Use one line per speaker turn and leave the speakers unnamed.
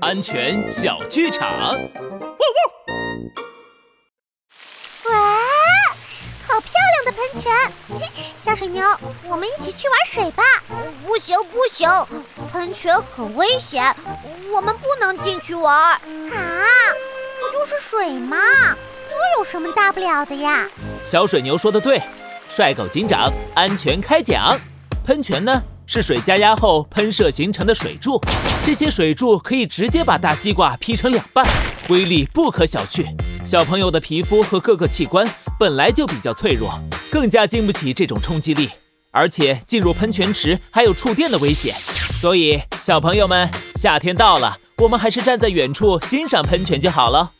安全小剧场。哇
哇，好漂亮的喷泉！小水牛，我们一起去玩水吧。
不行不行，喷泉很危险，我们不能进去玩。啊，
不就是水吗？这有什么大不了的呀？
小水牛说的对，帅狗警长安全开讲。喷泉呢？是水加压后喷射形成的水柱，这些水柱可以直接把大西瓜劈成两半，威力不可小觑。小朋友的皮肤和各个器官本来就比较脆弱，更加经不起这种冲击力。而且进入喷泉池还有触电的危险，所以小朋友们，夏天到了，我们还是站在远处欣赏喷泉就好了。